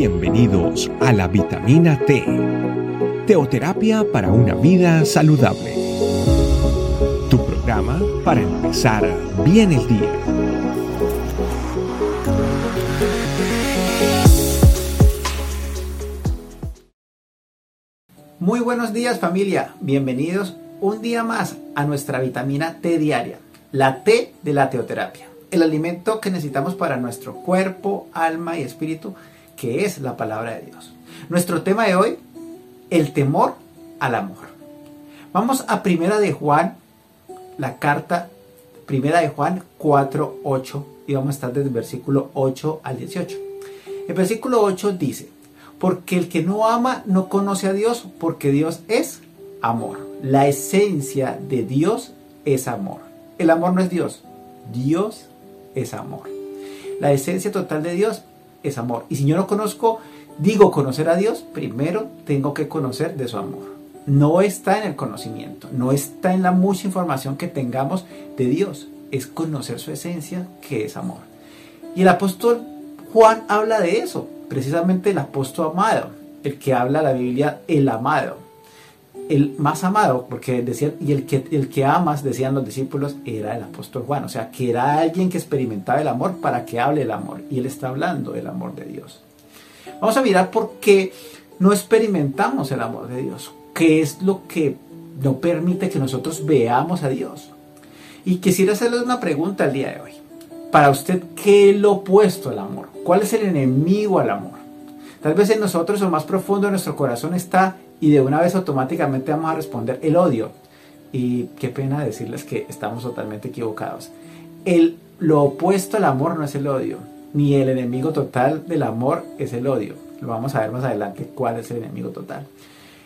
Bienvenidos a la vitamina T, teoterapia para una vida saludable. Tu programa para empezar bien el día. Muy buenos días familia, bienvenidos un día más a nuestra vitamina T diaria, la T de la teoterapia, el alimento que necesitamos para nuestro cuerpo, alma y espíritu que es la palabra de Dios. Nuestro tema de hoy, el temor al amor. Vamos a Primera de Juan, la carta Primera de Juan 4, 8 y vamos a estar desde el versículo 8 al 18. El versículo 8 dice, porque el que no ama no conoce a Dios, porque Dios es amor. La esencia de Dios es amor. El amor no es Dios, Dios es amor. La esencia total de Dios es amor. Y si yo no conozco, digo conocer a Dios, primero tengo que conocer de su amor. No está en el conocimiento, no está en la mucha información que tengamos de Dios, es conocer su esencia que es amor. Y el apóstol Juan habla de eso, precisamente el apóstol amado, el que habla la Biblia, el amado, el más amado, porque decían, y el que, el que amas, decían los discípulos, era el apóstol Juan, o sea, que era alguien que experimentaba el amor para que hable el amor, y él está hablando del amor de Dios. Vamos a mirar por qué no experimentamos el amor de Dios, qué es lo que no permite que nosotros veamos a Dios. Y quisiera hacerles una pregunta el día de hoy. Para usted, ¿qué es lo opuesto al amor? ¿Cuál es el enemigo al amor? Tal vez en nosotros, o más profundo de nuestro corazón, está y de una vez automáticamente vamos a responder el odio. Y qué pena decirles que estamos totalmente equivocados. El, lo opuesto al amor no es el odio, ni el enemigo total del amor es el odio. Lo vamos a ver más adelante cuál es el enemigo total.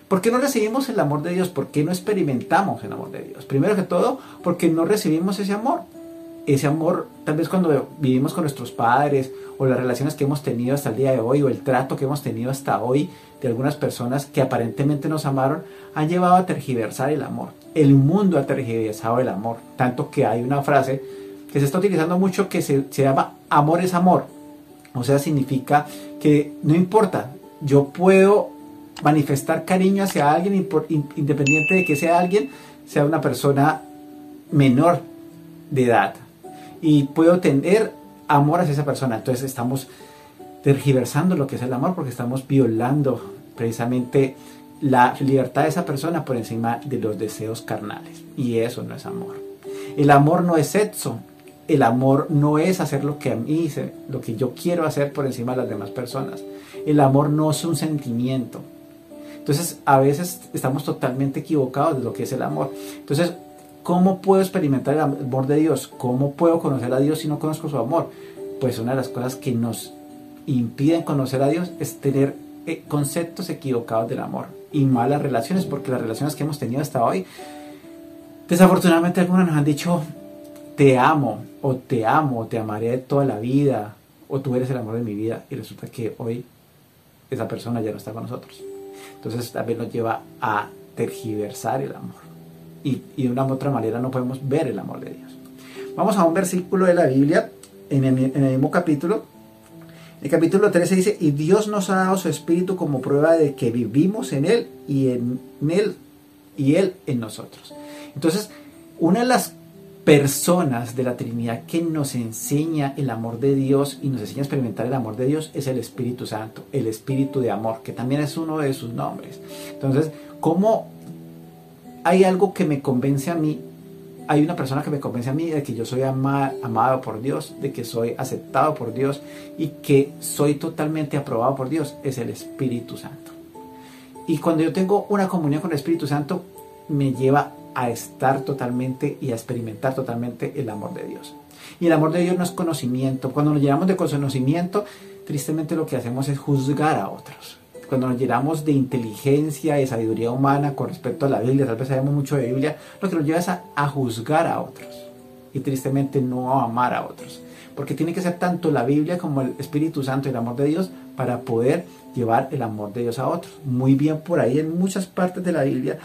¿Por qué no recibimos el amor de Dios? ¿Por qué no experimentamos el amor de Dios? Primero que todo, porque no recibimos ese amor. Ese amor, tal vez cuando vivimos con nuestros padres o las relaciones que hemos tenido hasta el día de hoy o el trato que hemos tenido hasta hoy de algunas personas que aparentemente nos amaron, han llevado a tergiversar el amor. El mundo ha tergiversado el amor. Tanto que hay una frase que se está utilizando mucho que se, llama amor es amor. O sea, significa que no importa, yo puedo manifestar cariño hacia alguien independiente de que sea alguien, sea una persona menor de edad. Y puedo tener amor hacia esa persona. Entonces estamos tergiversando lo que es el amor porque estamos violando precisamente la libertad de esa persona por encima de los deseos carnales. Y eso no es amor. El amor no es sexo. El amor no es hacer lo que a mí, lo que yo quiero hacer por encima de las demás personas. El amor no es un sentimiento. Entonces, a veces estamos totalmente equivocados de lo que es el amor. Entonces, ¿cómo puedo experimentar el amor de Dios? ¿Cómo puedo conocer a Dios si no conozco su amor? Pues una de las cosas que nos impiden conocer a Dios es tener eh, conceptos equivocados del amor y malas relaciones, porque las relaciones que hemos tenido hasta hoy, desafortunadamente algunas nos han dicho, te amo, o te amo, o te amaré toda la vida, o tú eres el amor de mi vida, y resulta que hoy esa persona ya no está con nosotros. Entonces también nos lleva a tergiversar el amor. Y, de una u otra manera no podemos ver el amor de Dios. Vamos a un versículo de la Biblia, en el, en el mismo capítulo. El capítulo 13 dice, y Dios nos ha dado su espíritu como prueba de que vivimos en Él y en Él y Él en nosotros. Entonces, una de las personas de la Trinidad que nos enseña el amor de Dios y nos enseña a experimentar el amor de Dios es el Espíritu Santo, el Espíritu de amor, que también es uno de sus nombres. Entonces, ¿cómo hay algo que me convence a mí? Hay una persona que me convence a mí de que yo soy amado por Dios, de que soy aceptado por Dios y que soy totalmente aprobado por Dios, es el Espíritu Santo. Y cuando yo tengo una comunión con el Espíritu Santo, me lleva a estar totalmente y a experimentar totalmente el amor de Dios. Y el amor de Dios no es conocimiento. Cuando nos llenamos de conocimiento, tristemente lo que hacemos es juzgar a otros. Cuando nos llenamos de inteligencia y sabiduría humana con respecto a la Biblia, tal vez sabemos mucho de Biblia, lo que nos lleva es a, juzgar a otros. Y tristemente no a amar a otros. Porque tiene que ser tanto la Biblia como el Espíritu Santo y el amor de Dios para poder llevar el amor de Dios a otros. Muy bien por ahí en muchas partes de la Biblia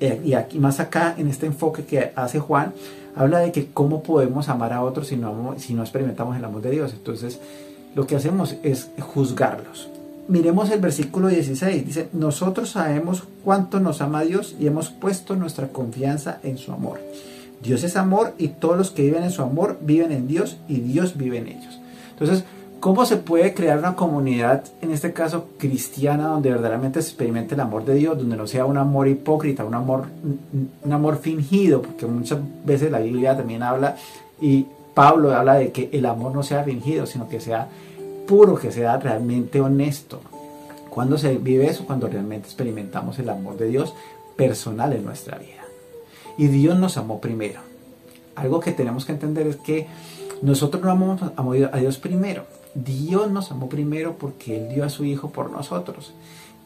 eh, y aquí más acá en este enfoque que hace Juan, habla de que cómo podemos amar a otros si no experimentamos el amor de Dios. Entonces, lo que hacemos es juzgarlos. Miremos el versículo 16. Dice, nosotros sabemos cuánto nos ama Dios y hemos puesto nuestra confianza en su amor. Dios es amor y todos los que viven en su amor viven en Dios y Dios vive en ellos. Entonces, ¿cómo se puede crear una comunidad, en este caso cristiana, donde verdaderamente se experimente el amor de Dios, donde no sea un amor hipócrita, un amor, un amor fingido? Porque muchas veces la Biblia también habla y Pablo habla de que el amor no sea fingido, sino que sea puro, que sea realmente honesto. Cuando se vive eso? Cuando realmente experimentamos el amor de Dios personal en nuestra vida. Y Dios nos amó primero. Algo que tenemos que entender es que nosotros no amamos a Dios primero. Dios nos amó primero porque Él dio a su Hijo por nosotros.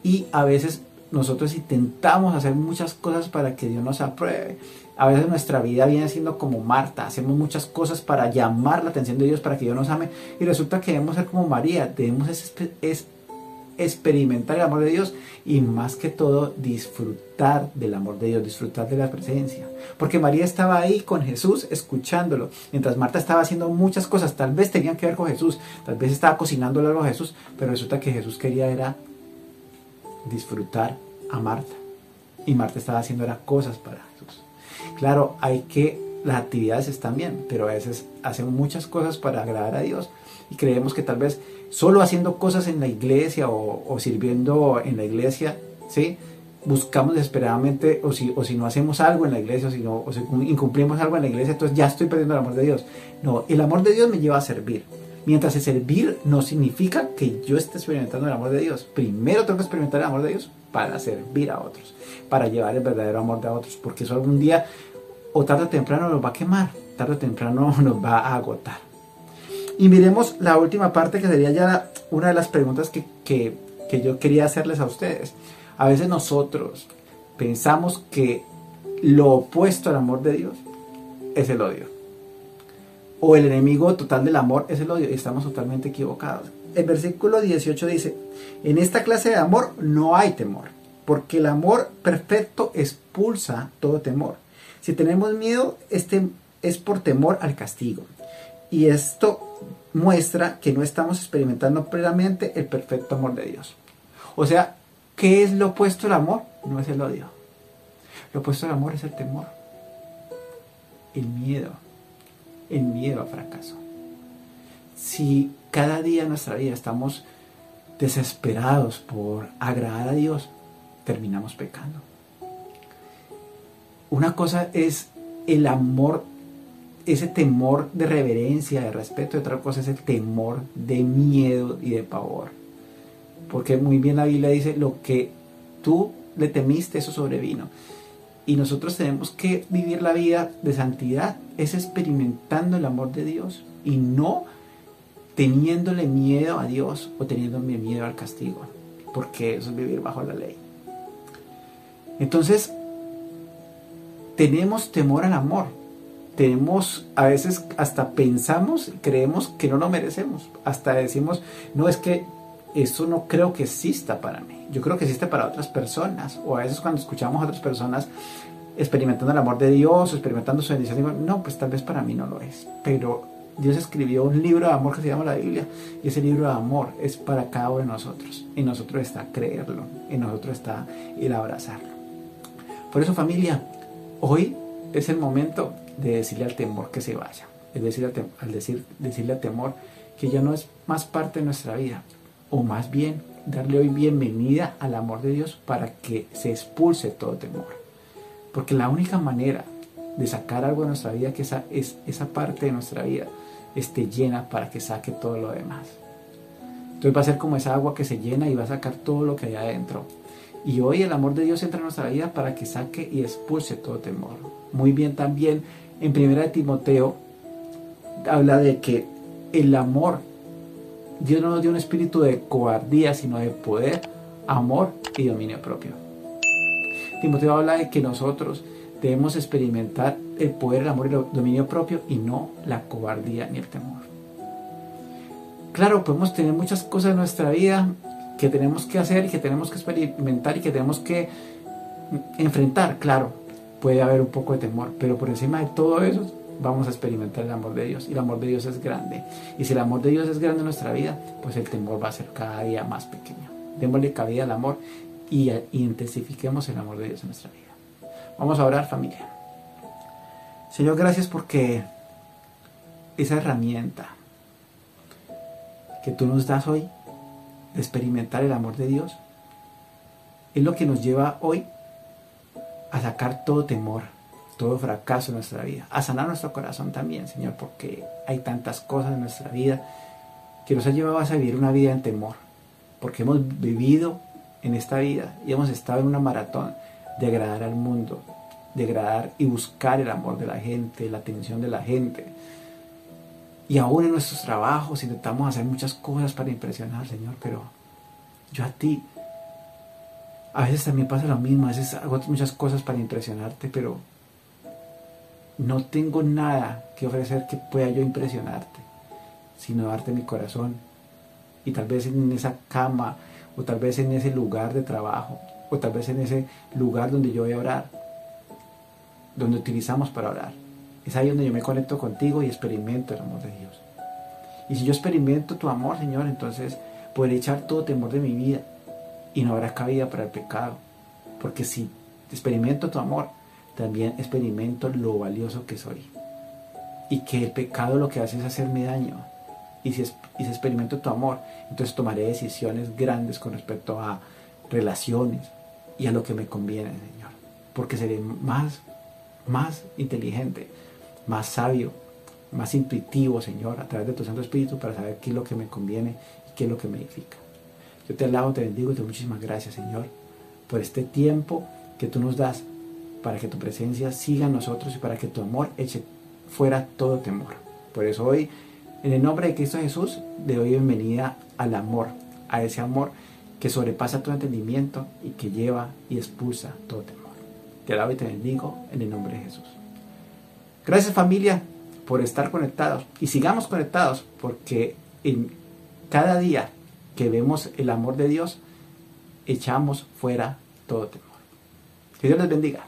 Y a veces nosotros intentamos hacer muchas cosas para que Dios nos apruebe. A veces nuestra vida viene siendo como Marta, hacemos muchas cosas para llamar la atención de Dios, para que Dios nos ame, y resulta que debemos ser como María, debemos experimentar el amor de Dios y más que todo disfrutar del amor de Dios, disfrutar de la presencia. Porque María estaba ahí con Jesús escuchándolo, mientras Marta estaba haciendo muchas cosas, tal vez tenían que ver con Jesús, tal vez estaba cocinando algo a Jesús, pero resulta que Jesús quería era disfrutar a Marta. Y Marta estaba haciendo era cosas para Jesús. Claro, hay que, las actividades están bien, pero a veces hacemos muchas cosas para agradar a Dios y creemos que tal vez solo haciendo cosas en la iglesia o, sirviendo en la iglesia, ¿sí? buscamos desesperadamente, o si, o si no hacemos algo en la iglesia, o si, no, o si incumplimos algo en la iglesia, entonces ya estoy perdiendo el amor de Dios. No, el amor de Dios me lleva a servir. Mientras el servir no significa que yo esté experimentando el amor de Dios. Primero tengo que experimentar el amor de Dios para servir a otros, para llevar el verdadero amor de otros, porque eso algún día o tarde o temprano nos va a quemar, tarde o temprano nos va a agotar. Y miremos la última parte que sería ya una de las preguntas que, que yo quería hacerles a ustedes. A veces nosotros pensamos que lo opuesto al amor de Dios es el odio. O el enemigo total del amor es el odio. Y estamos totalmente equivocados. El versículo 18 dice, en esta clase de amor no hay temor, porque el amor perfecto expulsa todo temor. Si tenemos miedo, este es por temor al castigo. Y esto muestra que no estamos experimentando plenamente el perfecto amor de Dios. O sea, ¿qué es lo opuesto al amor? No es el odio. Lo opuesto al amor es el temor, el miedo, el miedo al fracaso. Si cada día en nuestra vida estamos desesperados por agradar a Dios, terminamos pecando. Una cosa es el amor ese temor de reverencia, de respeto, y otra cosa es el temor de miedo y de pavor. Porque muy bien la Biblia dice, lo que tú le temiste, eso sobrevino. Y nosotros tenemos que vivir la vida de santidad, es experimentando el amor de Dios y no teniéndole miedo a Dios o teniéndole miedo al castigo, porque eso es vivir bajo la ley. Entonces, tenemos temor al amor, tenemos, a veces hasta pensamos, creemos que no lo merecemos. Hasta decimos, no es que eso no creo que exista para mí. Yo creo que existe para otras personas. O a veces cuando escuchamos a otras personas experimentando el amor de Dios, experimentando su bendición, digo, no, pues tal vez para mí no lo es. Pero Dios escribió un libro de amor que se llama la Biblia. Y ese libro de amor es para cada uno de nosotros. En nosotros está creerlo. En nosotros está el abrazarlo. Por eso familia, hoy es el momento de decirle al temor que se vaya. Es decir, al, decir, decirle al temor que ya no es más parte de nuestra vida. O más bien, darle hoy bienvenida al amor de Dios para que se expulse todo temor. Porque la única manera de sacar algo de nuestra vida que esa, es, esa parte de nuestra vida esté llena para que saque todo lo demás. Entonces va a ser como esa agua que se llena y va a sacar todo lo que hay adentro. Y hoy el amor de Dios entra en nuestra vida para que saque y expulse todo temor. Muy bien también en primera Timoteo habla de que el amor, Dios no nos dio un espíritu de cobardía, sino de poder, amor y dominio propio. Timoteo habla de que nosotros debemos experimentar el poder, el amor y el dominio propio y no la cobardía ni el temor. Claro, podemos tener muchas cosas en nuestra vida que tenemos que hacer y que tenemos que experimentar y que tenemos que enfrentar, claro, puede haber un poco de temor, pero por encima de todo eso vamos a experimentar el amor de Dios y el amor de Dios es grande. Y si el amor de Dios es grande en nuestra vida, pues el temor va a ser cada día más pequeño. démosle cabida al amor y, intensifiquemos el amor de Dios en nuestra vida. Vamos a orar familia. Señor, gracias porque esa herramienta que tú nos das hoy de experimentar el amor de Dios es lo que nos lleva hoy a sacar todo temor, todo fracaso en nuestra vida, a sanar nuestro corazón también, Señor, porque hay tantas cosas en nuestra vida que nos han llevado a vivir una vida en temor, porque hemos vivido en esta vida y hemos estado en una maratón de agradar al mundo, de agradar y buscar el amor de la gente, la atención de la gente. Y aún en nuestros trabajos intentamos hacer muchas cosas para impresionar, Señor, pero yo a ti a veces también pasa lo mismo, a veces hago muchas cosas para impresionarte, pero no tengo nada que ofrecer que pueda yo impresionarte, sino darte mi corazón. Y tal vez en esa cama, o tal vez en ese lugar de trabajo, o tal vez en ese lugar donde yo voy a orar, donde utilizamos para orar. Es ahí donde yo me conecto contigo y experimento el amor de Dios. Y si yo experimento tu amor, Señor, entonces podré echar todo temor de mi vida y no habrá cabida para el pecado. Porque si experimento tu amor, también experimento lo valioso que soy. Y que el pecado lo que hace es hacerme daño. Y si, y experimento tu amor, entonces tomaré decisiones grandes con respecto a relaciones y a lo que me conviene, Señor. Porque seré más, más inteligente, más sabio, más intuitivo, Señor, a través de tu Santo Espíritu para saber qué es lo que me conviene y qué es lo que me edifica. Yo te alabo, te bendigo y te muchísimas gracias, Señor, por este tiempo que tú nos das para que tu presencia siga en nosotros y para que tu amor eche fuera todo temor. Por eso hoy, en el nombre de Cristo Jesús, le doy bienvenida al amor, a ese amor que sobrepasa todo entendimiento y que lleva y expulsa todo temor. Te alabo y te bendigo en el nombre de Jesús. Gracias familia por estar conectados y sigamos conectados porque en cada día que vemos el amor de Dios, echamos fuera todo temor. Que Dios les bendiga.